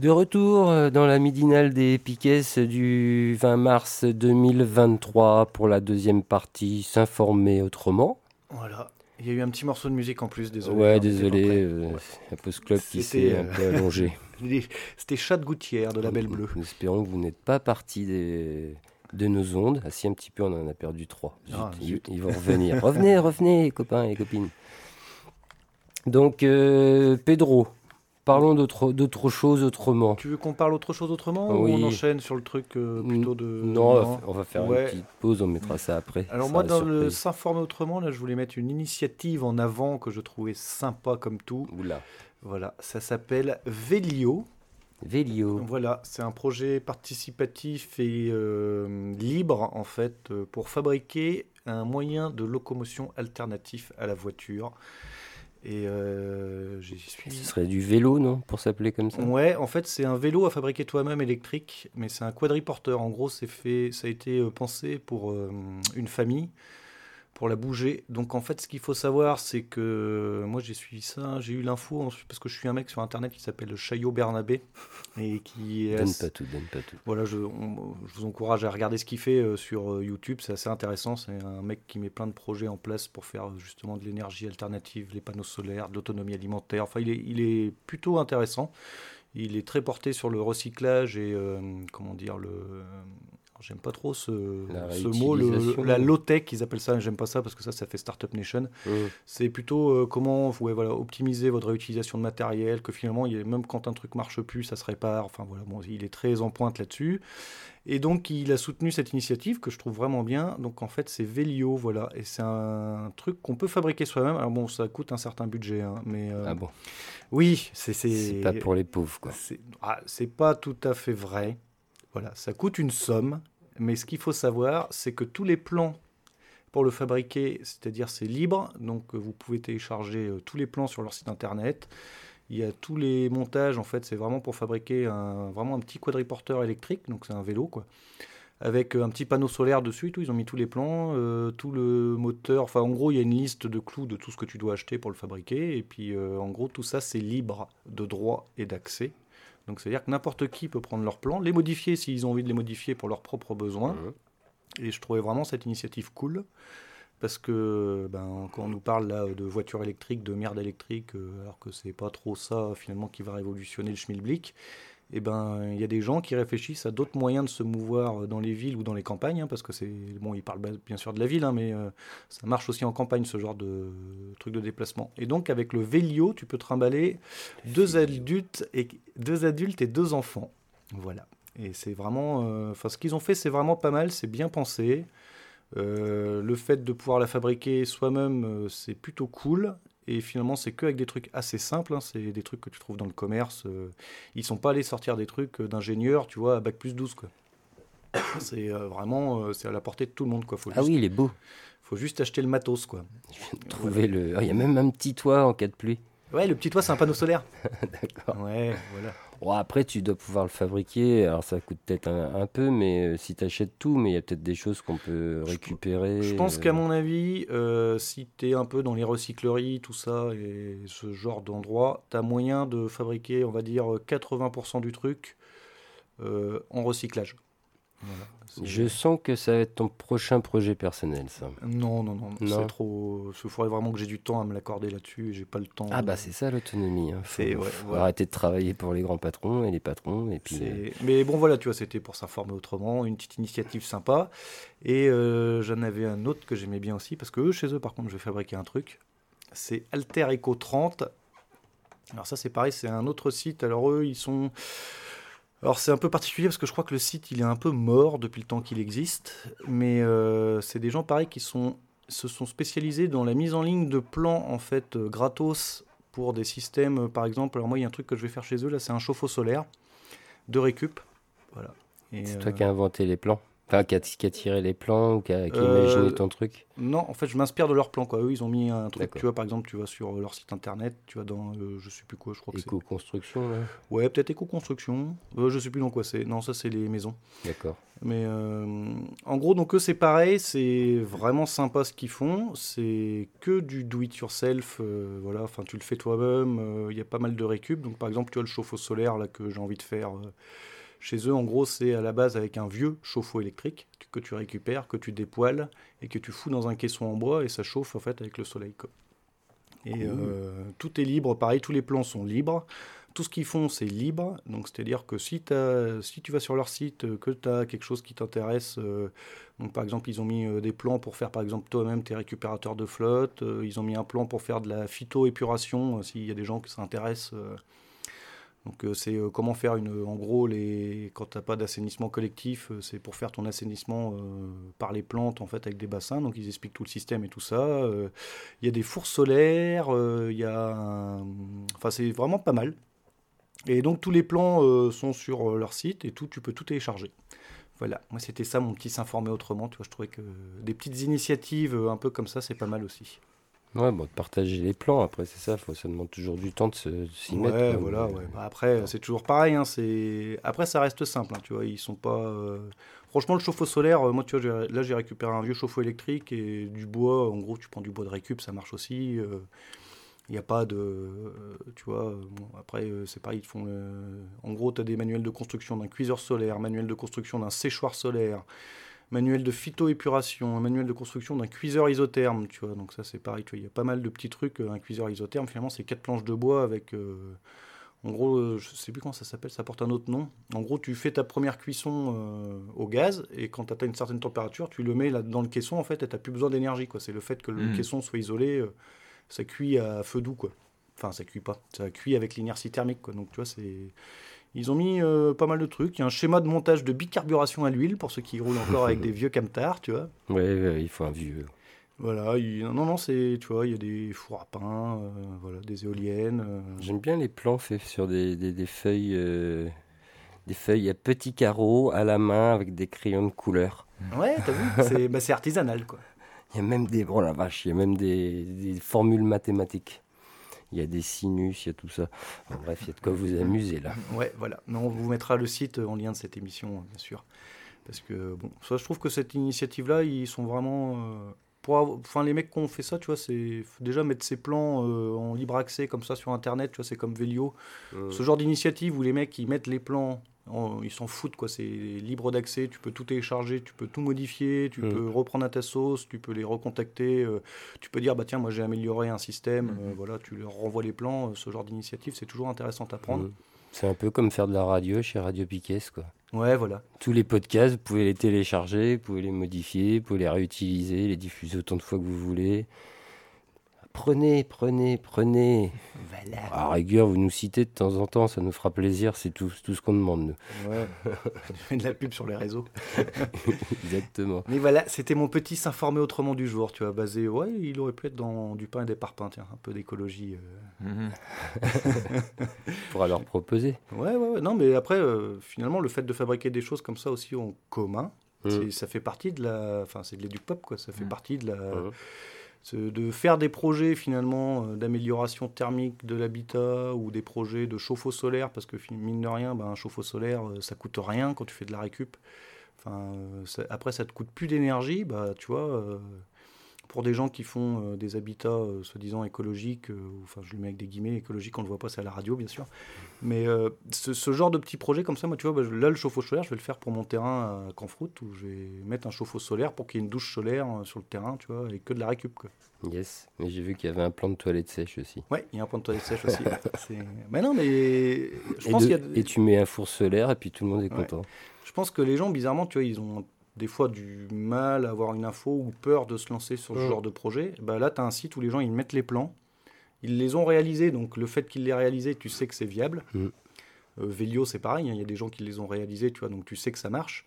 De retour euh, dans la midinale des Piquets du 20 mars 2023 pour la deuxième partie S'informer autrement. Voilà. Il y a eu un petit morceau de musique en plus, désolé. Ouais, désolé, euh, un post-club qui s'est un peu allongé. C'était Chat de Gouttière de la Belle Bleue. Nous espérons que vous n'êtes pas parti des... de nos ondes. Ah si, un petit peu, on en a perdu trois. Ah, ils, vont revenir. revenez, revenez, copains et copines. Donc, euh, Pedro, Parlons d'autre chose autrement. Tu veux qu'on parle autre chose autrement ou on enchaîne sur le truc euh, plutôt de... Non, on va faire une petite pause, on mettra ça après. Alors moi, dans le S'informer autrement, là, je voulais mettre une initiative en avant que je trouvais sympa comme tout. Oula. Voilà, ça s'appelle Vélio. Vélio. Voilà, c'est un projet participatif et euh, libre, en fait, euh, pour fabriquer un moyen de locomotion alternatif à la voiture. Et euh, j'y suis. Ce serait du vélo, non Pour s'appeler comme ça? Ouais, en fait, c'est un vélo à fabriquer toi-même électrique, mais c'est un quadriporteur. En gros, c'est fait, ça a été euh, pensé pour euh, une famille pour la bouger. Donc en fait, ce qu'il faut savoir, c'est que moi j'ai suivi ça, j'ai eu l'info parce que je suis un mec sur internet qui s'appelle Chaillot Bernabé et qui donne pas tout, donne pas tout. Voilà, je, je vous encourage à regarder ce qu'il fait euh, sur euh, YouTube, c'est assez intéressant. C'est un mec qui met plein de projets en place pour faire euh, justement de l'énergie alternative, les panneaux solaires, de l'autonomie alimentaire. Enfin, il est, il est plutôt intéressant. Il est très porté sur le recyclage et comment dire le J'aime pas trop ce, mot, la low-tech, ils appellent ça, j'aime pas ça parce que ça, ça fait Startup Nation. C'est plutôt euh, comment ouais, voilà, optimiser votre réutilisation de matériel, que finalement, il, même quand un truc marche plus, ça se répare. Enfin voilà, bon, il est très en pointe là-dessus. Et donc, il a soutenu cette initiative que je trouve vraiment bien. Donc, en fait, c'est Velio, voilà. Et c'est un truc qu'on peut fabriquer soi-même. Alors, bon, ça coûte un certain budget, hein, mais. Euh, ah bon? Oui, c'est. C'est pas pour les pauvres, quoi. C'est ah, pas tout à fait vrai. Voilà, ça coûte une somme, mais ce qu'il faut savoir, c'est que tous les plans pour le fabriquer, c'est-à-dire c'est libre, donc vous pouvez télécharger euh, tous les plans sur leur site internet. Il y a tous les montages, en fait, c'est vraiment pour fabriquer un, petit quadriporteur électrique, donc c'est un vélo, quoi. Avec euh, un petit panneau solaire dessus, tout, ils ont mis tous les plans, euh, tout le moteur. Enfin, en gros, il y a une liste de clous de tout ce que tu dois acheter pour le fabriquer. Et puis, en gros, tout ça, c'est libre de droit et d'accès. Donc c'est-à-dire que n'importe qui peut prendre leur plan, les modifier s'ils ont envie de les modifier pour leurs propres besoins. Et je trouvais vraiment cette initiative cool. Parce que ben, quand on nous parle là de voitures électriques, de merde électrique, euh, alors que c'est pas trop ça finalement qui va révolutionner le schmilblick, eh ben, il y a des gens qui réfléchissent à d'autres moyens de se mouvoir dans les villes ou dans les campagnes, hein, parce que c'est bon, ils parlent bien sûr de la ville, hein, mais euh, ça marche aussi en campagne ce genre de truc de déplacement. Et donc avec le Vélio, tu peux trimballer deux adultes et deux adultes et deux enfants. Voilà. Et c'est vraiment, euh, enfin, ce qu'ils ont fait, c'est vraiment pas mal, c'est bien pensé. Euh, le fait de pouvoir la fabriquer soi-même, c'est plutôt cool. Et finalement, c'est que avec des trucs assez simples. Hein. c'est des trucs que tu trouves dans le commerce. Euh. ils sont pas allés sortir des trucs euh, d'ingénieurs, tu vois, à bac plus 12, quoi. C'est euh, vraiment, c'est à la portée de tout le monde, quoi. Faut ah oui, il est beau. Faut juste acheter le matos, quoi. Trouver le. Oh, il y a même un petit toit en cas de pluie. Ouais, le petit toit, c'est un panneau solaire. D'accord. Ouais, voilà. Bon, après, tu dois pouvoir le fabriquer. Alors, ça coûte peut-être un, peu, mais euh, si tu achètes tout, mais il y a peut-être des choses qu'on peut récupérer. Je, pense qu'à euh. mon avis, euh, si tu es un peu dans les recycleries, tout ça, et ce genre d'endroit, tu as moyen de fabriquer, on va dire, 80% du truc en recyclage. Je sens que ça va être ton prochain projet personnel, ça. Non, non, non, c'est trop. Il faudrait vraiment que j'ai du temps à me l'accorder là-dessus j'ai pas le temps. Ah, bah c'est ça l'autonomie. Hein. Faut, arrêter de travailler pour les grands patrons et les patrons. Et puis, euh, Mais bon, voilà, tu vois, c'était pour s'informer autrement, une petite initiative sympa. Et euh, j'en avais un autre que j'aimais bien aussi, parce que eux, chez eux, par contre, je vais fabriquer un truc. C'est Alter Eco 30. Alors, ça, c'est pareil, c'est un autre site. Alors, eux, ils sont Alors c'est un peu particulier parce que je crois que le site il est un peu mort depuis le temps qu'il existe, mais euh, c'est des gens pareils qui sont, se sont spécialisés dans la mise en ligne de plans en fait euh, gratos pour des systèmes, par exemple. Alors moi il y a un truc que je vais faire chez eux là, c'est un chauffe-eau solaire de récup. Voilà. C'est toi qui as inventé les plans Enfin, qui a, tiré les plans ou qui a, imaginé euh, ton truc Non, en fait, je m'inspire de leurs plans. Quoi. Eux, ils ont mis un truc. Tu vois, par exemple, tu vas sur leur site internet, tu vas dans, euh, je sais plus quoi, je crois que c'est. Éco-construction, là Ouais, peut-être éco-construction. Euh, je sais plus dans quoi c'est. Non, ça, c'est les maisons. D'accord. Mais en gros, donc eux, c'est pareil. C'est vraiment sympa ce qu'ils font. C'est que du do-it-yourself. voilà, enfin, tu le fais toi-même. Il y a pas mal de récup. Donc, par exemple, tu as le chauffe-eau solaire là, que j'ai envie de faire chez eux, en gros, c'est à la base avec un vieux chauffe-eau électrique que tu récupères, que tu dépoiles et que tu fous dans un caisson en bois et ça chauffe en fait avec le soleil. Et euh, tout est libre, pareil, tous les plans sont libres. Tout ce qu'ils font, c'est libre. Donc, c'est-à-dire que si, si tu vas sur leur site, euh, que tu as quelque chose qui t'intéresse, euh, donc par exemple, ils ont mis des plans pour faire, par exemple, toi-même tes récupérateurs de flotte. ils ont mis un plan pour faire de la phytoépuration, s'il y a des gens qui s'intéressent donc euh, c'est euh, comment faire une, en gros les, quand tu pas d'assainissement collectif, euh, c'est pour faire ton assainissement par les plantes en fait avec des bassins. Donc ils expliquent tout le système et tout ça. Il y a des fours solaires, il y a, enfin c'est vraiment pas mal. Et donc tous les plans sont sur leur site et tout, tu peux tout télécharger. Voilà, moi c'était ça mon petit s'informer autrement. Tu vois, je trouvais que des petites initiatives un peu comme ça, c'est pas mal aussi. Ouais, bon, de partager les plans, après, c'est ça, faut, ça demande toujours du temps de s'y mettre. Ouais, voilà, ouais. Bah, après, c'est toujours pareil, hein, après, ça reste simple, hein, tu vois, ils sont pas... Euh, franchement, le chauffe-eau solaire, euh, moi, tu vois, là, j'ai récupéré un vieux chauffe-eau électrique et du bois, en gros, tu prends du bois de récup, ça marche aussi. Il euh, n'y a pas de... tu vois, après, c'est pareil, ils font... en gros, tu as des manuels de construction d'un cuiseur solaire, manuel de construction d'un séchoir solaire, manuel de phytoépuration, un manuel de construction d'un cuiseur isotherme, tu vois. Donc ça c'est pareil, tu vois, il y a pas mal de petits trucs. Euh, un cuiseur isotherme, finalement, c'est quatre planches de bois avec, euh, en gros, euh, je sais plus comment ça s'appelle, ça porte un autre nom. En gros, tu fais ta première cuisson au gaz et quand tu atteins une certaine température, tu le mets là dans le caisson en fait, et t'as plus besoin d'énergie quoi. C'est le fait que le mmh. caisson soit isolé, ça cuit à feu doux quoi. Enfin, ça cuit pas, ça cuit avec l'inertie thermique quoi. Donc tu vois, c'est ils ont mis euh, pas mal de trucs. Il y a un schéma de montage de bicarburation à l'huile pour ceux qui roulent encore avec des vieux camtars, tu vois. Oui, il faut un vieux. Voilà, non, non, c'est, tu vois, il y a des fours à pain, euh, voilà, des éoliennes. Euh. J'aime bien les plans faits sur des, des, feuilles, des feuilles à petits carreaux à la main avec des crayons de couleur. Ouais, t'as vu, bah, c'est, artisanal, quoi. Il y a même des, oh la vache, il y a même des, des formules mathématiques il y a des sinus, il y a tout ça. bref, il y a de quoi vous amuser là. Ouais, voilà. Mais on vous mettra le site en lien de cette émission, bien sûr. Parce que, bon, ça, je trouve que cette initiative-là, ils sont vraiment. Euh, pour enfin, les mecs qui ont fait ça, tu vois, c'est déjà mettre ces plans euh, en libre accès comme ça sur Internet, tu vois, c'est comme Velio. Ce genre d'initiative où les mecs, ils mettent les plans ils s'en foutent, quoi. C'est libre d'accès, tu peux tout télécharger, tu peux tout modifier, tu mm. peux reprendre à ta sauce, tu peux les recontacter, euh, tu peux dire, bah tiens, moi j'ai amélioré un système, mm. euh, voilà, tu leur renvoies les plans, euh, ce genre d'initiative, c'est toujours intéressant à prendre. Mm. C'est un peu comme faire de la radio chez Radio Piquet, quoi. Ouais, voilà. Tous les podcasts, vous pouvez les télécharger, vous pouvez les modifier, vous pouvez les réutiliser, les diffuser autant de fois que vous voulez. Prenez, prenez, prenez. Voilà. À rigueur, vous nous citez de temps en temps, ça nous fera plaisir, c'est tout, tout ce qu'on demande. Nous. Ouais, fais de la pub sur les réseaux. Exactement. Mais voilà, c'était mon petit s'informer autrement du jour, tu vois, basé, ouais, il aurait pu être dans du pain et des parpaings, tiens, un peu d'écologie. Euh. Pour leur proposer. Ouais, ouais, ouais, non, mais après, euh, finalement, le fait de fabriquer des choses comme ça aussi en commun, mmh. ça fait partie de la, enfin, c'est de l'éduc-pop, quoi, ça fait mmh. partie de la... Mmh de faire des projets finalement euh, d'amélioration thermique de l'habitat ou des projets de chauffe-eau solaire, parce que mine de rien, ben, un chauffe-eau solaire, euh, ça coûte rien quand tu fais de la récup. Enfin, euh, après, ça te coûte plus d'énergie, bah, tu vois pour des gens qui font euh, des habitats euh, soi-disant écologiques, euh, enfin je le mets avec des guillemets, écologiques, on ne le voit pas, c'est à la radio bien sûr, mais ce, genre de petit projet comme ça, moi tu vois, bah, là le chauffe-eau solaire, je vais le faire pour mon terrain à Canfroute, où je vais mettre un chauffe-eau solaire pour qu'il y ait une douche solaire sur le terrain, tu vois, et que de la récup. Quoi. Yes, mais j'ai vu qu'il y avait un plan de toilette sèche aussi. Ouais, il y a un plan de toilette sèche aussi. mais non, mais je pense qu'il y a... Et tu mets un four solaire et puis tout le monde est content. Je pense que les gens, bizarrement, tu vois, ils ont des fois du mal à avoir une info ou peur de se lancer sur ce mm. genre de projet, bah là, tu as un site où les gens ils mettent les plans, ils les ont réalisés, donc le fait qu'ils les réalisés, tu sais que c'est viable. Mm. Vélio, c'est pareil, hein, il y a des gens qui les ont réalisés, tu vois, donc tu sais que ça marche.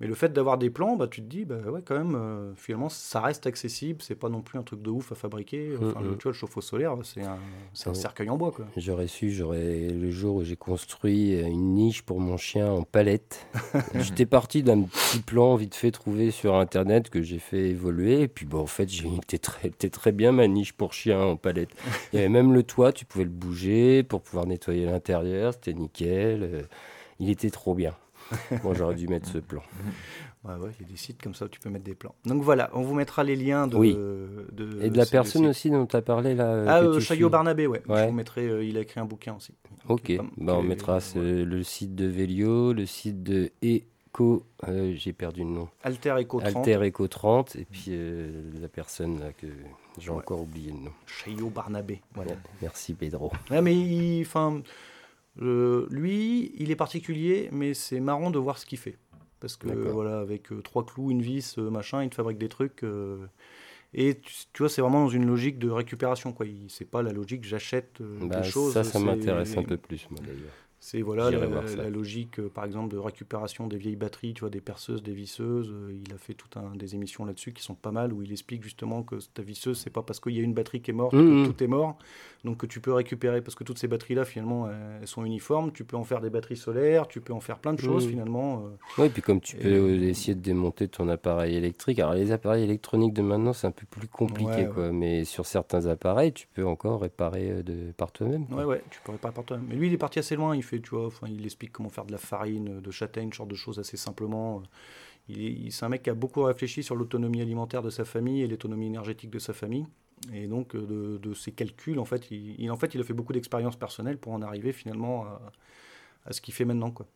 Mais le fait d'avoir des plans, bah, tu te dis, bah, ouais, quand même, euh, finalement, ça reste accessible. C'est pas non plus un truc de ouf à fabriquer. Mm, enfin, mm. Tu vois, le chauffe-eau solaire, c'est un, un, cercueil en bois. J'aurais su, j'aurais le jour où j'ai construit une niche pour mon chien en palette. J'étais parti d'un petit plan vite fait trouvé sur internet que j'ai fait évoluer. Et puis, bon, en fait, j'ai très, très bien ma niche pour chien en palette. Il y avait même le toit, tu pouvais le bouger pour pouvoir nettoyer l'intérieur. C'était nickel. Euh, il était trop bien. Bon, j'aurais dû mettre ce plan. Ouais, ouais, il y a des sites comme ça où tu peux mettre des plans. Donc voilà, on vous mettra les liens de. Oui. de Et de la personne aussi dont tu as parlé là. Ah, euh, Chaillot Barnabé, ouais. Je vous mettrai, euh, il a écrit un bouquin aussi. Ok, bah, on mettra le site de Vélio, le site de Eco. Euh, j'ai perdu le nom. Alter Eco 30. Alter Eco 30, et puis la personne là, que j'ai encore oublié le nom. Chaillot Barnabé. Voilà. Merci Pedro. Ouais, mais enfin. Euh, lui, il est particulier, mais c'est marrant de voir ce qu'il fait. Parce que voilà, avec euh, trois clous, une vis, euh, machin, il te fabrique des trucs. et tu, vois, c'est vraiment dans une logique de récupération. quoi. C'est pas la logique j'achète bah, des choses. Ça, ça m'intéresse un peu plus, moi d'ailleurs. C'est voilà la, logique, euh, par exemple, de récupération des vieilles batteries, tu vois, des perceuses, des visseuses. Euh, il a fait tout un des émissions là-dessus qui sont pas mal, où il explique justement que ta visseuse, c'est pas parce qu'il y a une batterie qui est morte mmh, que mmh. tout est mort, donc que tu peux récupérer, parce que toutes ces batteries-là, finalement, elles sont uniformes. Tu peux en faire des batteries solaires, tu peux en faire plein de choses, mmh. finalement. Euh. oui, et puis comme tu peux essayer de démonter ton appareil électrique. Alors les appareils électroniques de maintenant, c'est un peu plus compliqué, quoi. Mais sur certains appareils, tu peux encore réparer de, par toi-même. Ouais, ouais, tu peux réparer par toi-même. Mais lui, il est parti assez loin. Il fait tu vois. Enfin, il explique comment faire de la farine, de châtaigne, ce genre de choses assez simplement. Il, c'est un mec qui a beaucoup réfléchi sur l'autonomie alimentaire de sa famille et l'autonomie énergétique de sa famille. Et donc, de, ses calculs, en fait, il, en fait, il a fait beaucoup d'expériences personnelles pour en arriver finalement à, ce qu'il fait maintenant. Quoi.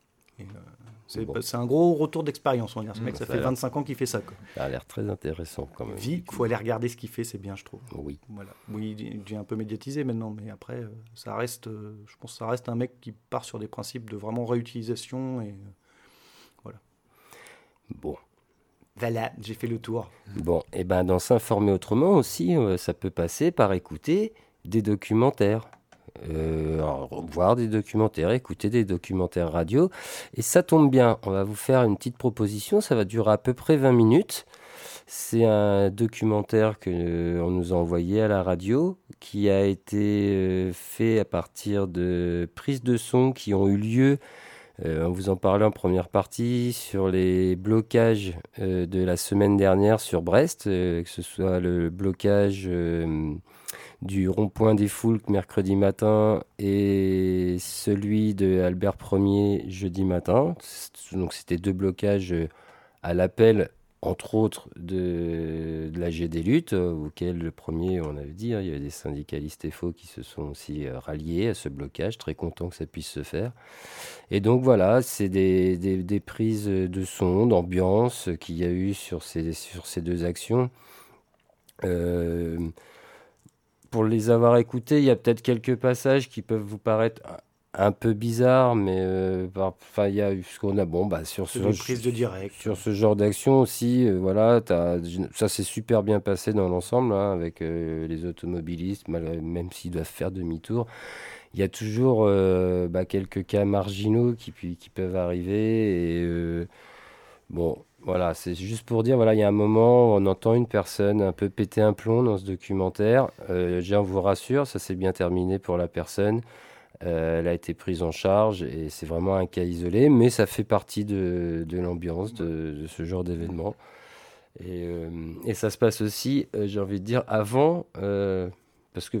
Euh, c'est un gros retour d'expérience, on va dire. Ce mec, ça, fait 25 ans qu'il fait ça. Quoi. Ça a l'air très intéressant quand même. Il faut aller regarder ce qu'il fait, c'est bien, je trouve. Oui. Voilà. Oui, il est un peu médiatisé maintenant, mais après, euh, ça reste, euh, je pense que ça reste un mec qui part sur des principes de vraiment réutilisation et voilà. Bon. Voilà, j'ai fait le tour. Bon, et ben dans s'informer autrement aussi, ça peut passer par écouter des documentaires. Euh, voir des documentaires, écouter des documentaires radio. Et ça tombe bien, on va vous faire une petite proposition, ça va durer à peu près 20 minutes. C'est un documentaire que euh, nous a envoyé à la radio, qui a été euh, fait à partir de prises de son qui ont eu lieu. On vous en parlait en première partie sur les blocages de la semaine dernière sur Brest, que ce soit le blocage du rond-point des Foulques mercredi matin et celui de Albert Ier jeudi matin. Donc c'était deux blocages euh, à l'appel, entre autres, de, la l'AG des luttes, euh, auquel le premier, on avait dit, hein, il y avait des syndicalistes FO qui se sont aussi euh, ralliés à ce blocage, très contents que ça puisse se faire. Et donc voilà, c'est des, des, prises de son, d'ambiance qu'il y a eu sur ces, sur ces deux actions. Euh, pour les avoir écoutés, il y a peut-être quelques passages qui peuvent vous paraître un peu bizarres, mais euh, enfin il y a ce qu'on a bon bah sur ce de direct sur ce genre d'action aussi euh, voilà ça s'est super bien passé dans l'ensemble hein, avec euh, les automobilistes même s'ils doivent faire demi-tour il y a toujours bah, quelques cas marginaux qui, qui peuvent arriver et bon voilà, c'est juste pour dire, voilà, il y a un moment où on entend une personne un peu péter un plomb dans ce documentaire. Euh, je vous rassure, ça s'est bien terminé pour la personne. Euh, elle a été prise en charge et c'est vraiment un cas isolé, mais ça fait partie de, l'ambiance de, ce genre d'événement. Et, euh, ça se passe aussi, j'ai envie de dire, avant, parce que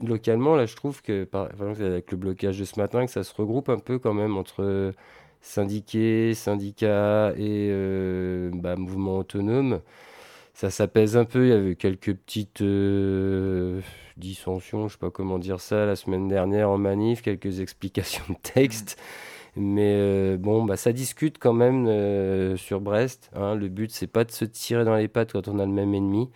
localement, là, je trouve que, par exemple, avec le blocage de ce matin, que ça se regroupe un peu quand même entre syndiqués, syndicats et euh, bah, mouvements autonomes. Ça s'apaise un peu, il y avait quelques petites euh, dissensions, je ne sais pas comment dire ça, la semaine dernière en manif, quelques explications de texte. Mais euh, bon, bah, ça discute quand même sur Brest. Hein. Le but, c'est pas de se tirer dans les pattes quand on a le même ennemi.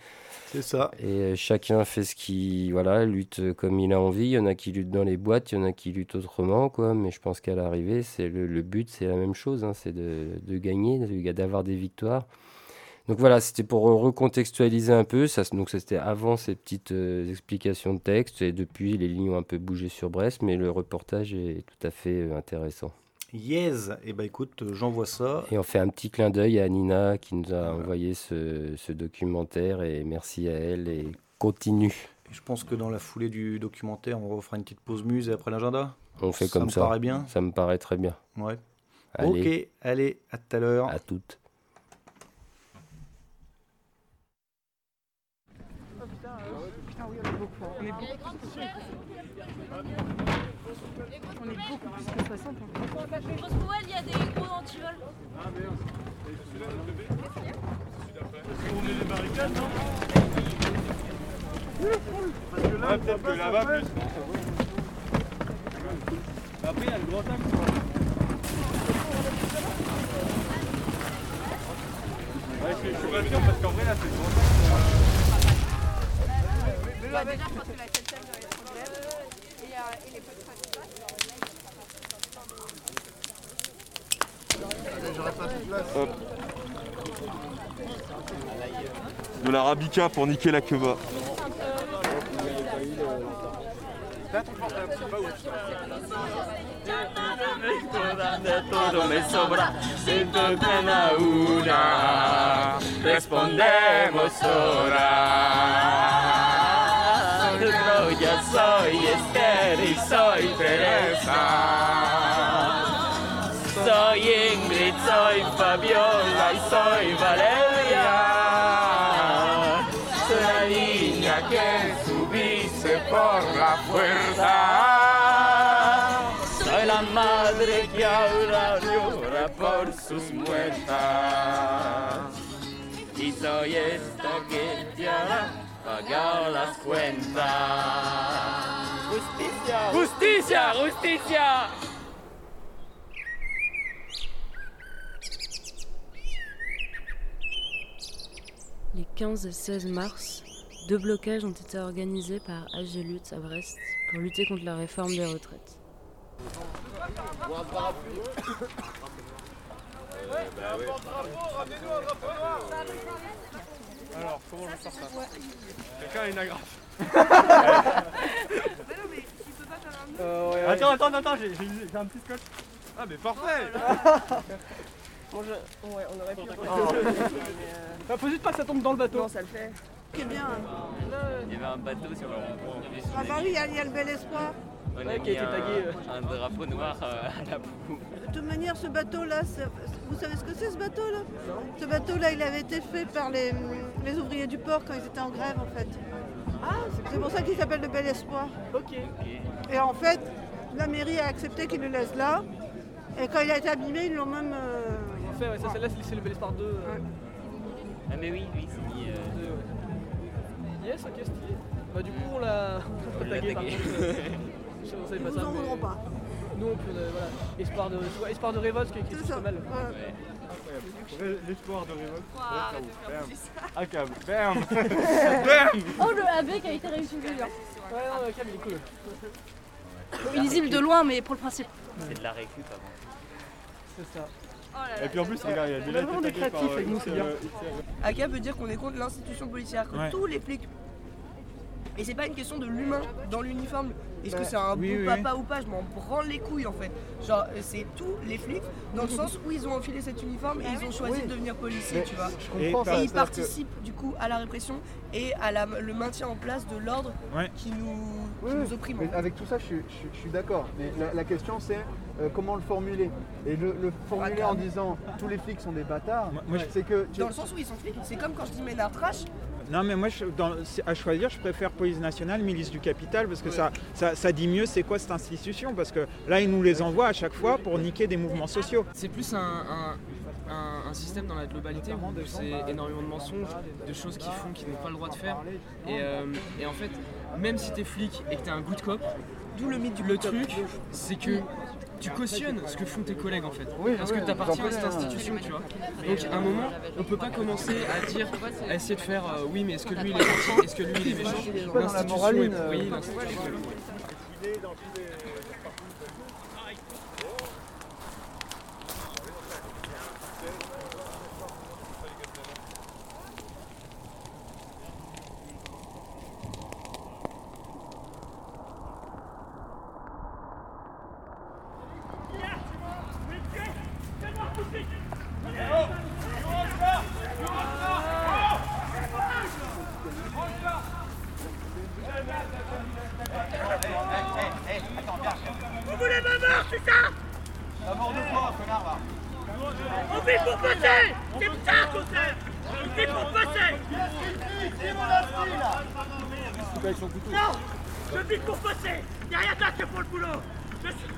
C'est ça. Et euh, chacun fait ce qui, voilà, lutte comme il a envie. Il y en a qui luttent dans les boîtes, il y en a qui luttent autrement, quoi. Mais je pense qu'à l'arrivée, c'est le, but, c'est la même chose, hein. c'est de, de, gagner, d'avoir des victoires. Donc voilà, c'était pour recontextualiser un peu. Ça, donc c'était avant ces petites euh, explications de texte. Et depuis, les lignes ont un peu bougé sur Brest, mais le reportage est tout à fait euh, intéressant. Yes, et eh ben écoute, j'envoie ça. Et on fait un petit clin d'œil à Nina qui nous a envoyé ce, ce, documentaire et merci à elle et continue. je pense que dans la foulée du documentaire, on refera une petite pause muse et après l'agenda. On fait comme ça. Ça me paraît bien. Ça me paraît très bien. Ouais. Ok, allez, à tout à l'heure. À toutes. On est beaucoup. On est beaucoup plus que 60. Hein. il y a des gros antivols. Ah merde. Et celui-là, notre bébé Celui d'après. On met les barricades, non Parce que là, peut-être que là-bas, plus. Après, il y a le grand axe. Ouais, je suis pas sûr parce qu'en vrai, là, c'est le grand axe. Déjà, je pense que la être grève. Et, euh, et les potes J'aurais pas de place. Hop. De l'arabica pour niquer la queue todo me sobra, siento pena una, respondemos ahora. Yo soy Esther y soy Teresa. Soy Ingrid, soy Fabiola y soy Valeria. Soy la niña que subiste por la puerta. Soy la madre que ahora llora por sus muertas. Y soy esta que te hará pagar las cuentas. Justicia, justicia, justicia. Les 15 et 16 mars, deux blocages ont été organisés par AG Lutte à Brest pour lutter contre la réforme des retraites. Alors, comment je sors ça Quelqu'un a une agrafe. euh, attends, attends, attends, j'ai un petit scotch. Ah, mais parfait Bon, je... Ouais, on aurait pu. Oh. Ah, faut juste pas que ça tombe dans le bateau. Non, ça le fait. C'est bien. Il y avait un bateau sur le rond-point. Ah bah oui, il y, a le bel espoir. On a mis un, un, drapeau noir euh, à la boue. De toute manière, ce bateau-là, vous savez ce que c'est ce bateau-là? Ce bateau-là, il avait été fait par les, ouvriers du port quand ils étaient en grève en fait. Ah, c'est pour ça qu'il s'appelle le Bel Espoir. Ok. Et en fait, la mairie a accepté qu'il le laisse là. Et quand il a été abîmé, ils l'ont même. Euh... fait, ouais, ça, celle-là, c'est le Bel Espoir 2. Euh... Ah, mais oui, oui, c'est mis. Euh... Yes, ok, stylé. Bah, du coup, on l'a tagué par Ils ne vous en voudront pas. Nous, on peut, voilà, espoir de, espoir de révolte qui est, qui est pas mal. Ouais. L'espoir de révolte. Wow, un câble. Bam Bam Oh, le AB qui a été réutilisé. Ouais, non, le câble, il est cool. Illisible de loin, mais pour le principe. C'est de la récup avant. C'est ça. Oh Et puis en plus, regarde, il y a été tagué par... avec nous, c'est bien. AK veut dire qu'on est contre l'institution policière, que tous les flics et c'est pas une question de l'humain dans l'uniforme. Est-ce que c'est un bon papa ou pas? Je m'en branle les couilles en fait. Genre, c'est tous les flics dans le sens où ils ont enfilé cet uniforme et ils ont choisi de devenir policiers, tu vois. Et, ils participent du coup à la répression et à le maintien en place de l'ordre qui nous, opprime. avec tout ça, je, suis d'accord. Mais la, question c'est euh, comment le formuler? Et le, formuler en disant tous les flics sont des bâtards, c'est que. Dans le sens où ils sont flics, c'est comme quand je dis Ménard Trash, non, mais moi, à choisir, je préfère police nationale, milice du capital, parce que ça, ça, dit mieux c'est quoi cette institution, parce que là, ils nous les envoient à chaque fois pour niquer des mouvements sociaux. C'est plus un, système dans la globalité où c'est énormément de mensonges, de choses qu'ils font qu'ils n'ont pas le droit de faire. Euh, et, en fait, même si t'es flic et que t'es un good cop, D'où le mythe Le truc, c'est que tu cautionnes ce que font tes collègues en fait. parce que tu appartiens à cette institution, tu vois. Donc à un moment, on peut pas commencer à dire, à essayer de faire euh, oui, mais est-ce que lui il est gentil, est-ce que lui il est méchant? L'institution est. Oui, l'institution D'abord de quoi, connard, va On vit pour passer C'est ça qu'on fait On vit pour passer Non Je vis pour passer Y'a rien d'autre que pour le boulot Je suis...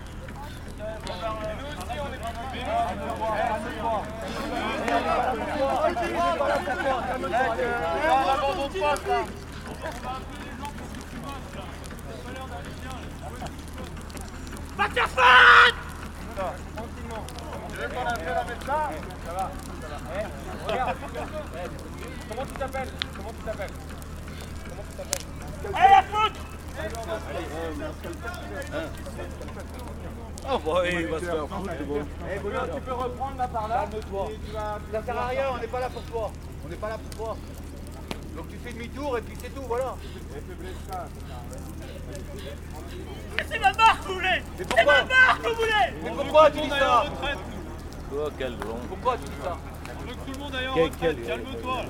Va te faire Tranquillement. Tu veux qu'on appelle avec ça Ça va, ça va. Regarde. Comment tu t'appelles? Comment tu t'appelles? Comment tu t'appelles? Allez la faute Oh bah il va se faire foutre bon. Eh Bruno, tu peux reprendre là par là Calme-toi. Ça sert à rien, on n'est pas là pour toi. On n'est pas là pour toi. Donc tu fais demi-tour et puis c'est tout, voilà. C'est ma marque, vous voulez C'est ma marque, vous voulez Mais pourquoi tu dis ça Oh, quel blond. Pourquoi tu dis ça On veut que tout le monde aille en retraite, calme-toi là.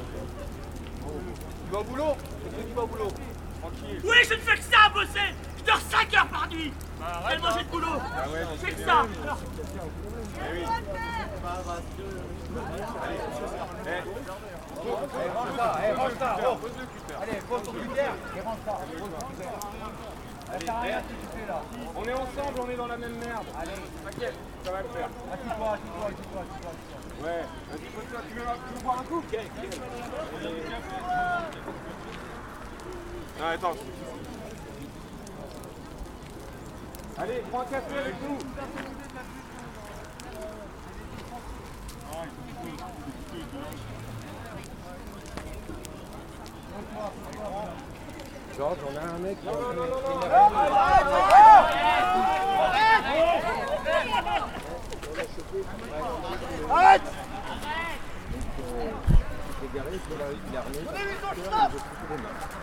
Tu vas au boulot Est-ce que tu vas au boulot Tranquille. Oui, je ne fais que ça, bosser Je dors 5 heures par nuit Tellement j'ai de boulot Je fais que ça Alors, Eh, range ça, eh, range ça. Allez, pose ton et range ça. Allez. On est ensemble, on est dans la même merde. Allez, t'inquiète, ça va le faire. Assis-toi, assis-toi, assis-toi, assis-toi. Ouais, vas-y, pose-toi, tu veux, tu veux boire un coup? Ok, Non, attends. Allez, prends un café avec nous. Georges, on a un mec. qui- Arrête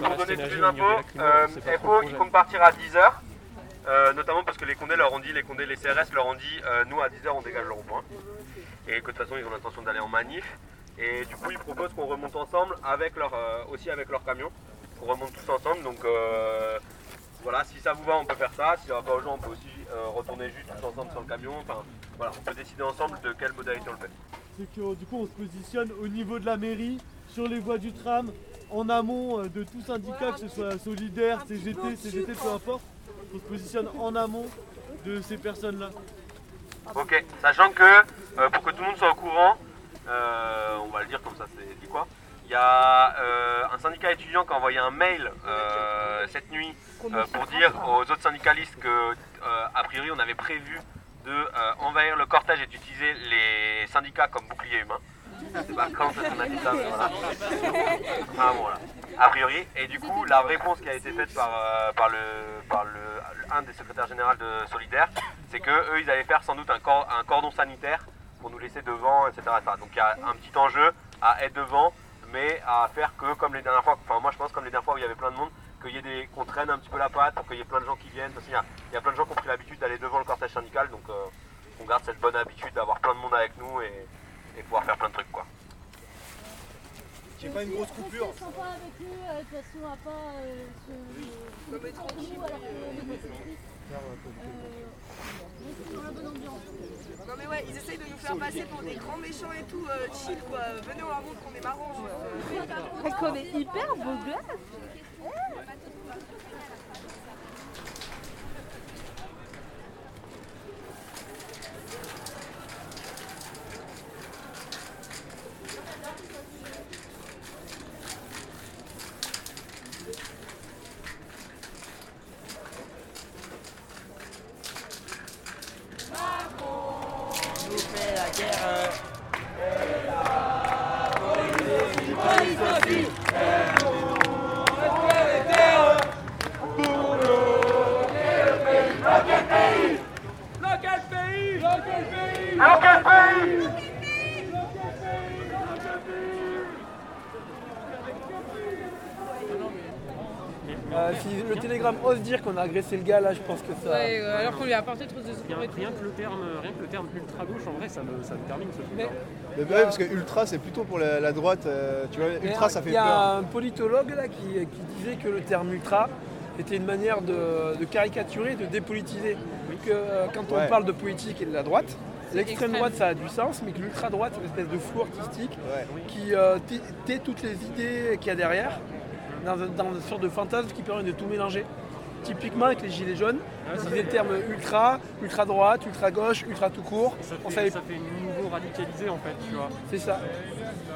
pour donner toutes les infos, euh, FO ils comptent partir à 10h, euh, notamment parce que les Condés leur ont dit, les Condés, les CRS leur ont dit, euh, nous à 10h on dégage le rond-point, et que de toute façon ils ont l'intention d'aller en manif, et du coup ils proposent qu'on remonte ensemble avec leur, euh, aussi avec leur camion, qu'on remonte tous ensemble, donc euh, voilà, si ça vous va on peut faire ça, si ça va pas aux gens on peut aussi euh, retourner juste tous ensemble sur le camion, enfin voilà, on peut décider ensemble de quelle modalité on le fait. c'est que du coup on se positionne au niveau de la mairie, sur les voies du tram, en amont euh, de tout syndicat, que ce soit solidaire, CGT, CGT, peu importe. On se positionne en amont de ces personnes-là. Ok, sachant que euh, pour que tout le monde soit au courant, euh, on va le dire comme ça, c'est dit quoi Il y a euh, un syndicat étudiant qui a envoyé un mail euh, cette nuit euh, pour dire aux autres syndicalistes que euh, a priori on avait prévu de euh, envahir le cortège et d'utiliser les syndicats comme bouclier humain. Sais pas quand a bon. A priori. Et du coup, la réponse qui a été faite par, euh, par, le, par le, un des secrétaires généraux de Solidaire, c'est que eux, ils allaient faire sans doute un, cor- un cordon sanitaire pour nous laisser devant, etc. Donc il y a un petit enjeu à être devant, mais à faire que comme les dernières fois, enfin moi je pense comme les dernières fois où il y avait plein de monde, qu'il y ait des, qu'on traîne un petit peu la patte pour qu'il y ait plein de gens qui viennent. Parce qu'il y y a plein de gens qui ont pris l'habitude d'aller devant le cortège syndical, donc euh, on garde cette bonne habitude d'avoir plein de monde avec nous et, et pouvoir faire plein de trucs quoi. J'ai pas une grosse coupure. C'est sympa avec eux, euh, de toute façon, à pas euh, se. Non, mais tranquille. nous, alors que les motocyclistes, rester dans la bonne ambiance. Non mais ouais, ils essayent de nous faire passer pour des grands méchants et tout, euh, chill quoi. Venez, on leur montre qu'on est marrant. euh. Qu'on est hyper beau gosse. Et la police aussi Euh, si le télégramme ose dire qu'on a agressé le gars, là, je pense que ça. Ouais, euh, alors qu'on lui a apporté trop de Rien, rien que le terme, rien que le terme ultra gauche, en vrai, ça me, ça me termine ce truc. Mais- Mais ouais, parce que ultra, c'est plutôt pour la, la droite. euh, tu vois, Mais ultra, ça fait Il y a peur. un politologue là qui, qui disait que le terme ultra était une manière de, de caricaturer, de dépolitiser. Que euh, quand on Ouais. parle de politique et de la droite, l'extrême extrême. droite ça a du sens, mais que l'ultra droite c'est une espèce de flou artistique qui euh, tait- tait toutes les idées qu'il y a derrière dans, un- dans une sorte de fantasme qui permet de tout mélanger. Typiquement avec les gilets jaunes, ils disaient le terme ultra, ultra droite, ultra gauche, ultra tout court. Ça On fait, savait ça fait nouveau radicalisé en fait, tu vois. C'est ça.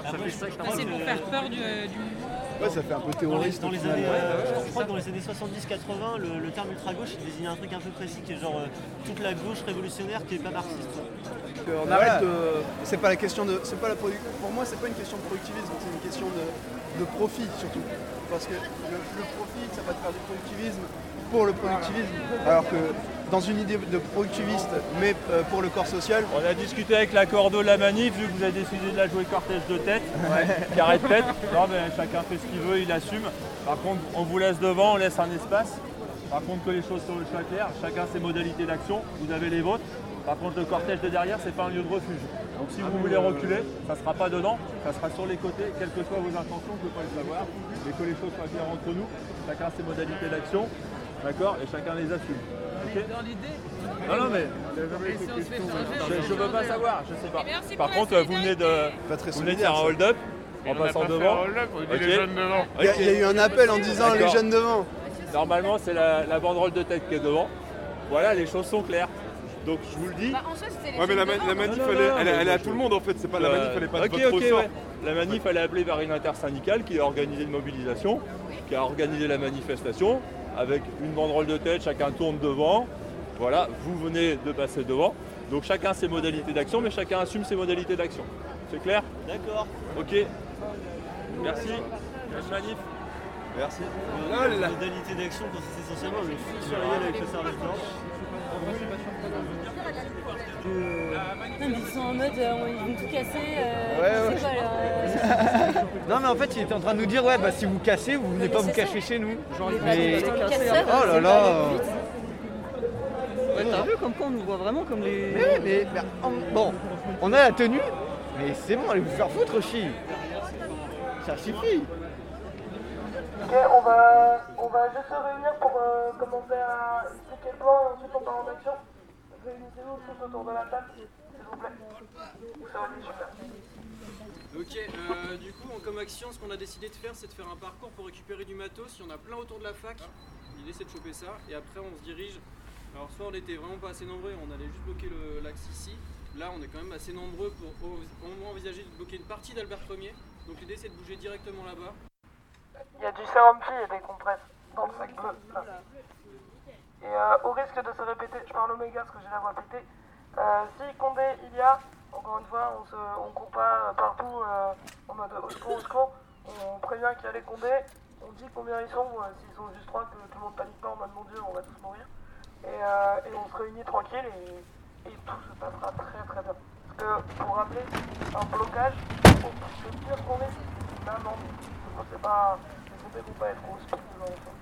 Ça fait ça Ah, c'est pour faire peur du. euh, du- Ouais, ça fait un peu Dans les, terroriste. dans les années, Ouais, euh, ouais, je crois que dans les années 70-80, le, le terme ultra-gauche il désignait un truc un peu précis qui est genre euh, toute la gauche révolutionnaire qui n'est pas marxiste. on Voilà. arrête de. C'est pas la question de. C'est pas la produ- Pour moi, c'est pas une question de productivisme, c'est une question de, de profit surtout. Parce que le, le profit, ça va te faire du productivisme pour le productivisme. Alors que dans une idée de productiviste, mais euh, pour le corps social. On a discuté avec la cordeau de la manif, vu que vous avez décidé de la jouer cortège de tête, carré de tête. Non, mais chacun fait ce qu'il veut, il assume. Par contre, on vous laisse devant, on laisse un espace. Par contre, que les choses soient claires, chacun ses modalités d'action, vous avez les vôtres. Par contre, le cortège de derrière, c'est pas un lieu de refuge. Donc si vous voulez reculer, ça sera pas dedans, ça sera sur les côtés, quelles que soient vos intentions, je ne peux pas le savoir. Mais que les choses soient claires entre nous, chacun ses modalités d'action, d'accord? Et chacun les assume. Ok Dans l'idée. non, non, mais Et si on se fait changer, je, je veux pas savoir, je sais pas. Merci Par pour la contre, vous venez de, Pas très vous venez de faire un hold-up en passant devant. un hold-up, on dit Ok. les jeunes devant. Il y a- eu un appel en disant les jeunes devant. Normalement, c'est la, la banderole de tête qui est devant. Voilà, les choses sont claires. Donc je vous le dis. Bah, en soi, c'était les Ouais, mais la devant, manif, Non, elle non, est- non, elle est- mais elle est à je- tout le monde en fait. C'est pas la manif, elle est pas de ok, votre ok, ressort. ouais. La manif, elle est appelée vers une intersyndicale qui a organisé une mobilisation, qui a organisé la manifestation avec une banderole de tête, chacun tourne devant. Voilà, vous venez de passer devant. Donc chacun ses modalités d'action, mais chacun assume ses modalités d'action. C'est clair? D'accord. Ok. Merci. Bonne manif. Merci. La modalité d'action consiste essentiellement le foutre sur la gueule avec le service blanche. Non, mais ils sont en mode, euh, ils vont tout casser. euh, Ouais, ouais. c'est quoi, là Non mais en fait il était en train de nous dire ouais bah si vous cassez vous venez mais pas vous cacher chez nous. Mais les oh là là. Ouais, t'as vu comme quoi on nous voit vraiment comme les. Mais, mais, mais, en- bon, on a la tenue, mais c'est bon, allez vous faire foutre aussi. Ça suffit. Ok, on va, on va juste se réunir pour euh, commencer à expliquer le plan et ensuite on part en action. Ok, euh, du coup, en- comme action, ce qu'on a décidé de faire, c'est de faire un parcours pour récupérer du matos. Il y en a plein autour de la fac. L'idée, c'est de choper ça. Et après, on se dirige. Alors, soit on était vraiment pas assez nombreux, on allait juste bloquer l'axe ici. Là, on est quand même assez nombreux pour au, moins envisager de bloquer une partie d'Albert Ier. Donc, l'idée, c'est de bouger directement là-bas. Il y a du séramphi et des compresses dans le sac bleu. Et euh, au risque de se répéter, je parle oméga parce que j'ai la voix pétée. Euh, si Condé il y a, encore une fois, on se, on pas partout euh, en mode au secours, au secours. On prévient qu'il y a les Condés, on dit combien ils sont, euh, s'ils sont juste trois, que tout le monde panique pas en mode mon dieu, on va tous mourir. Et, euh, et on se réunit tranquille et, tout se passera très très bien. Parce que pour rappeler, un blocage, le pire qu'on est, c'est un an. Donc c'est pas. Les Condés vont pas être au speed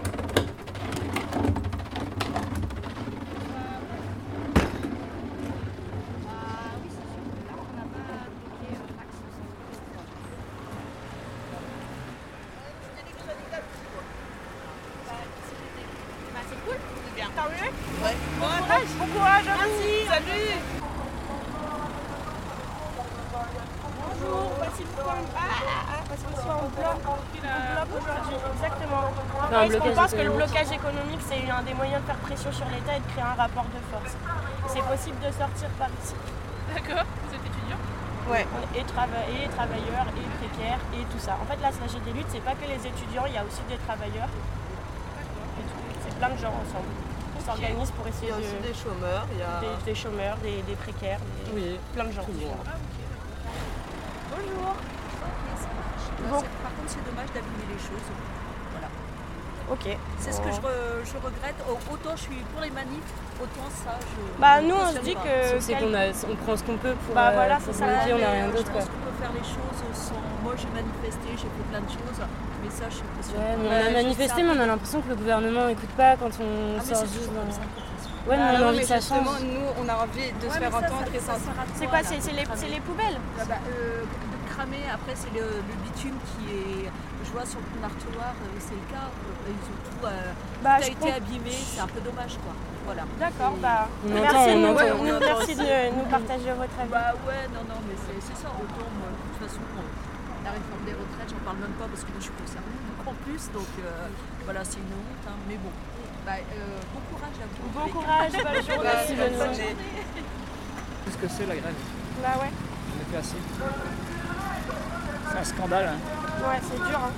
Un Parce qu'on blocage pense que le blocage économique, c'est un des moyens de faire pression sur l'État et de créer un rapport de force. C'est possible de sortir par ici. D'accord, vous êtes étudiant Ouais. Et, trava- et travailleurs, et précaires, et tout ça. En fait, là, l'AG des luttes, c'est pas que les étudiants, il y a aussi des travailleurs. C'est plein de gens ensemble. Ils s'organisent pour essayer Il y a de... aussi des chômeurs, il y a- Des, des chômeurs, des, des précaires, des- Oui. plein de gens. différents. Bonjour. Par contre, c'est dommage d'abîmer les choses. Ok. C'est ce que je, re- je regrette. Au- Autant je suis pour les manifs, autant ça, je. Bah, nous, on se dit pas. que- C'est qu'on a, on prend ce qu'on peut pour, Bah, euh, voilà, pour ça. bloquer, on n'a rien euh, d'autre. Je pense qu'on peut faire les choses sans. Moi, j'ai manifesté, j'ai fait plein de choses, mais ça, je suis. Ouais, mais Ouais, on a manifesté, mais on a l'impression que le gouvernement n'écoute pas quand on Ah, mais sort juste. Ouais, mais Ah on a non, envie que ça change. nous, on a envie de se faire entendre et ça C'est quoi C'est les, c'est les poubelles Bah, cramer, après c'est le, le bitume qui est. Je vois sur le Marteloir, euh, c'est le cas. euh, Ils ont tout, euh, Bah, tout a été abîmé, c'est un peu dommage quoi. Voilà. D'accord, bah. On merci entend, on On merci de nous partager votre avis. Bah ouais, non, non, mais c'est ça. Autant, moi, de toute façon, bon, la réforme des retraites, j'en parle même pas parce que moi je suis concernée beaucoup en plus. Donc euh, voilà, c'est une honte. hein, mais bon, bah, euh, bon courage à vous. Bon courage, bonne journée. Merci, bonne journée. Tout ce que c'est la grève? Bah ouais. On. C'est un scandale. hein. Ouais, c'est dur. Hein.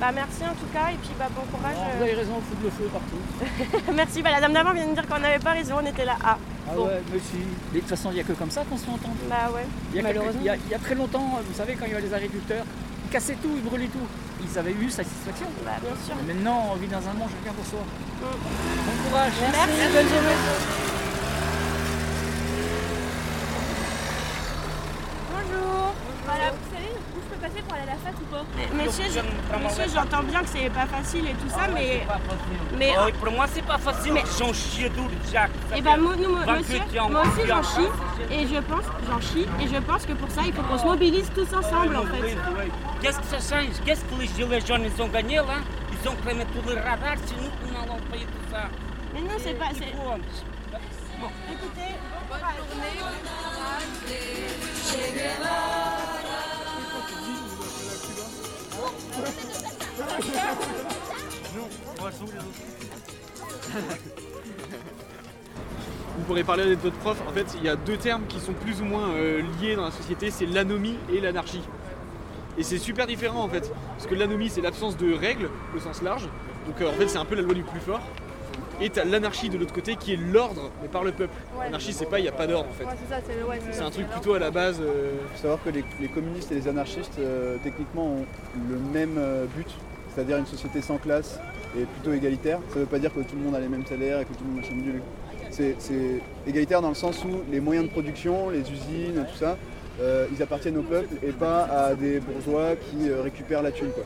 Bah merci en tout cas et puis bah bon courage. Non, vous avez raison, on fout le feu partout. euh. merci, bah la dame d'avant vient de dire qu'on n'avait pas raison, on était là. Ah, Ah bon. ouais, mais si. Mais de toute façon, il n'y a que comme ça qu'on se fait entendre. Bah ouais. Il y, a quelques- Malheureusement. il y a, il y a très longtemps, vous savez, quand il y avait les agriculteurs, ils cassaient tout, ils brûlaient tout. Ils avaient eu satisfaction. Bah bien sûr. Mais maintenant, on vit dans un monde chacun pour soi. Mm. Bon courage. Merci, bonne journée. Bonjour. Voilà, vous savez où je peux passer pour aller à la fête ou pas Monsieur, je- monsieur, j'entends bien que c'est pas facile et tout ça, mais. mais Ah pour moi, c'est pas facile. Mais- J'en chie Et ben fait moi, nous, moi, 28 monsieur, ans, moi aussi j'en 28 chie et je pense, j'en chie et je pense que pour ça il faut qu'on se mobilise tous ensemble en fait. Qu'est-ce que ça change? Qu'est-ce que les gilets jaunes ils ont gagné là? Ils ont cramé tous les radars, c'est nous qui allons payer tout ça. Mais non, c'est pas. Vous pourrez parler avec votre prof. En fait, il y a deux termes qui sont plus ou moins euh, liés dans la société, c'est l'anomie et l'anarchie. Et c'est super différent en fait, parce que l'anomie c'est l'absence de règles au sens large, donc euh, en fait c'est un peu la loi du plus fort. Et t'as l'anarchie de l'autre côté qui est l'ordre, mais par le peuple. L'anarchie c'est pas, il n'y a pas d'ordre en fait. Ouais, c'est ça, c'est le- ouais, c'est- C'est un truc plutôt à la base. euh, Il faut savoir que les, les communistes et les anarchistes, euh, techniquement, ont le même euh, but, c'est-à-dire une société sans classe et plutôt égalitaire. Ça ne veut pas dire que tout le monde a les mêmes salaires et que tout le monde machin bidule. C'est c'est égalitaire dans le sens où les moyens de production, les usines, tout ça, euh, ils appartiennent au peuple et pas à des bourgeois qui euh, récupèrent la thune. Quoi.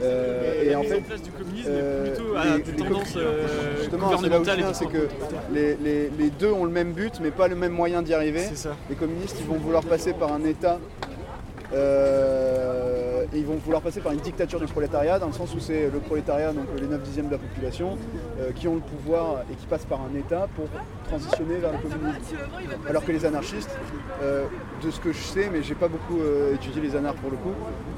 Euh, Et et la en mise fait, en place du communisme euh, plutôt à les- des tendances, euh, justement, c'est là où c'est que les, les- les deux ont le même but, mais pas le même moyen d'y arriver. Les communistes, ils vont vouloir passer par un État. Euh, et ils vont vouloir passer par une dictature du prolétariat, dans le sens où c'est le prolétariat, donc les 9 dixièmes de la population, euh, qui ont le pouvoir et qui passent par un État pour transitionner vers le communisme. Alors que les anarchistes, euh, de ce que je sais, mais j'ai pas beaucoup euh, étudié les anards pour le coup,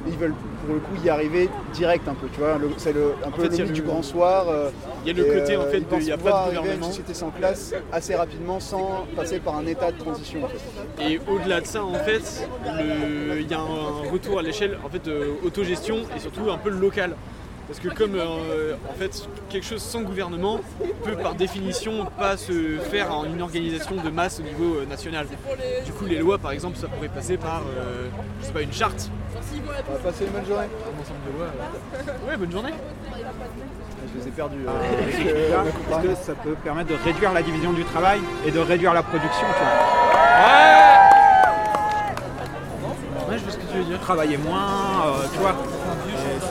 ils veulent pour le coup y arriver direct un peu, tu vois. C'est le- un En peu fait, le du grand soir. euh, il y a le côté, en fait, de- il y a pas de pouvoir arriver à une société sans classe assez rapidement sans passer par un état de transition. en fait. Et au-delà de ça, en fait, il y a un retour à l'échelle en fait, autogestion et surtout un peu local. Parce que comme euh, en fait quelque chose sans gouvernement peut par définition pas se faire en une organisation de masse au niveau euh, national. Du coup les lois par exemple ça pourrait passer par euh, je sais pas une charte. On va passer une bonne journée. Un ensemble de lois. euh. Ouais bonne journée. Je les ai perdus. euh, Ah, euh, parce que ça peut permettre de réduire la division du travail et de réduire la production. Tu vois. Ouais, je vois ce que tu veux dire. Travailler moins, euh, tu vois.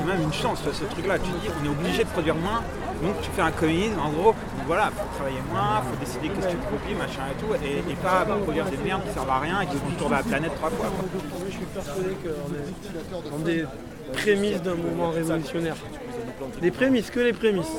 C'est même une chance, ce truc-là. Tu te dis, on est obligé de produire moins. Donc tu fais un communisme, en gros, voilà, faut travailler moins, faut décider qu'est-ce que tu produis, machin et tout, et, et pas produire des merdes qui servent à rien et qui font le tour de la planète trois fois. quoi. Je suis persuadé qu'on est dans des prémices d'un mouvement révolutionnaire. Des prémices, que les prémices.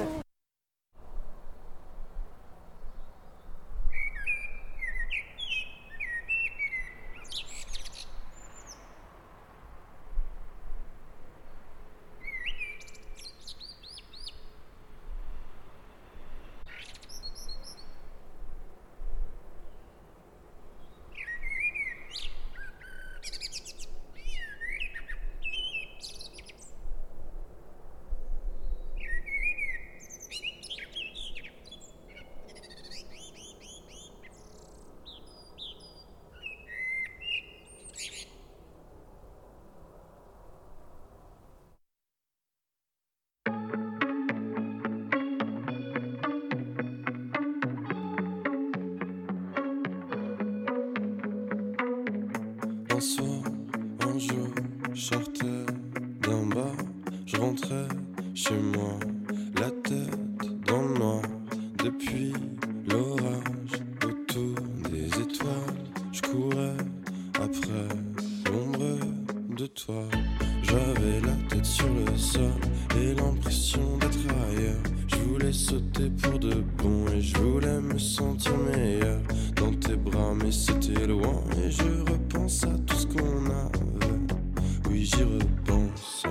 J'y repense.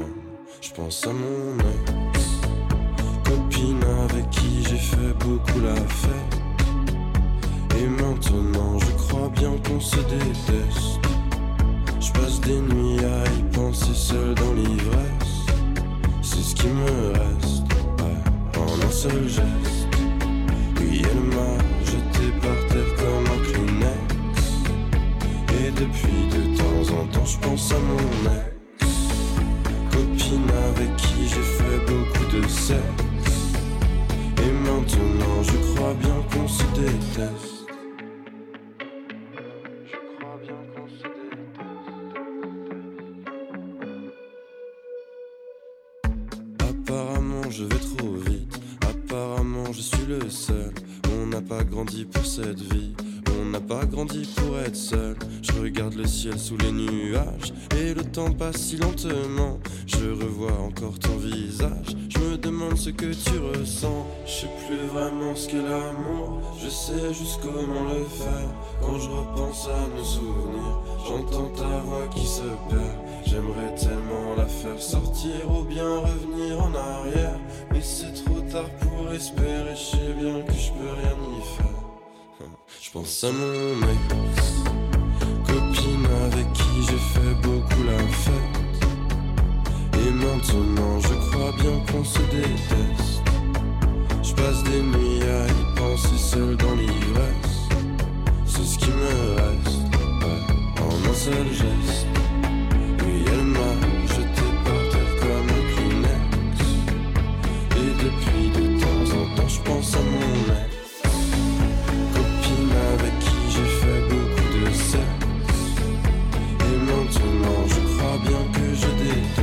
Je pense à mon ex, copine avec qui j'ai fait beaucoup la fête. Et maintenant, je crois bien qu'on se déteste. Je passe des nuits à y penser seul dans l'ivresse. C'est ce qui me reste, ouais, en un seul geste. Oui, elle m'a jeté par terre comme un Kleenex. Et depuis de temps en temps, je pense à mon ex. Beaucoup de sexe. Et maintenant, je crois bien qu'on se déteste. Apparemment je vais trop vite, apparemment je suis le seul. On n'a pas grandi pour cette vie, on n'a pas grandi pour être seul. Je regarde le ciel sous les nuages et le temps passe si lentement. Je revois encore ton visage, je me demande ce que tu ressens. Je sais plus vraiment ce qu'est l'amour, je sais juste comment le faire. Quand je repense à nos souvenirs, j'entends ta voix qui se perd. J'aimerais tellement la faire sortir ou bien revenir en arrière. Mais c'est trop tard pour espérer, je sais bien que je peux rien y faire. Je pense à mon ex, copine avec qui j'ai fait beaucoup la fête. Et maintenant je crois bien qu'on se déteste. Je passe des nuits à y penser seul dans l'ivresse. C'est ce qui me reste, ouais, en un seul geste. Oui, elle m'a jeté par terre comme un Kleenex. Et depuis de temps en temps, je pense à mon ex. Copine avec qui j'ai fait beaucoup de sexe. Et maintenant, je crois bien que je déteste.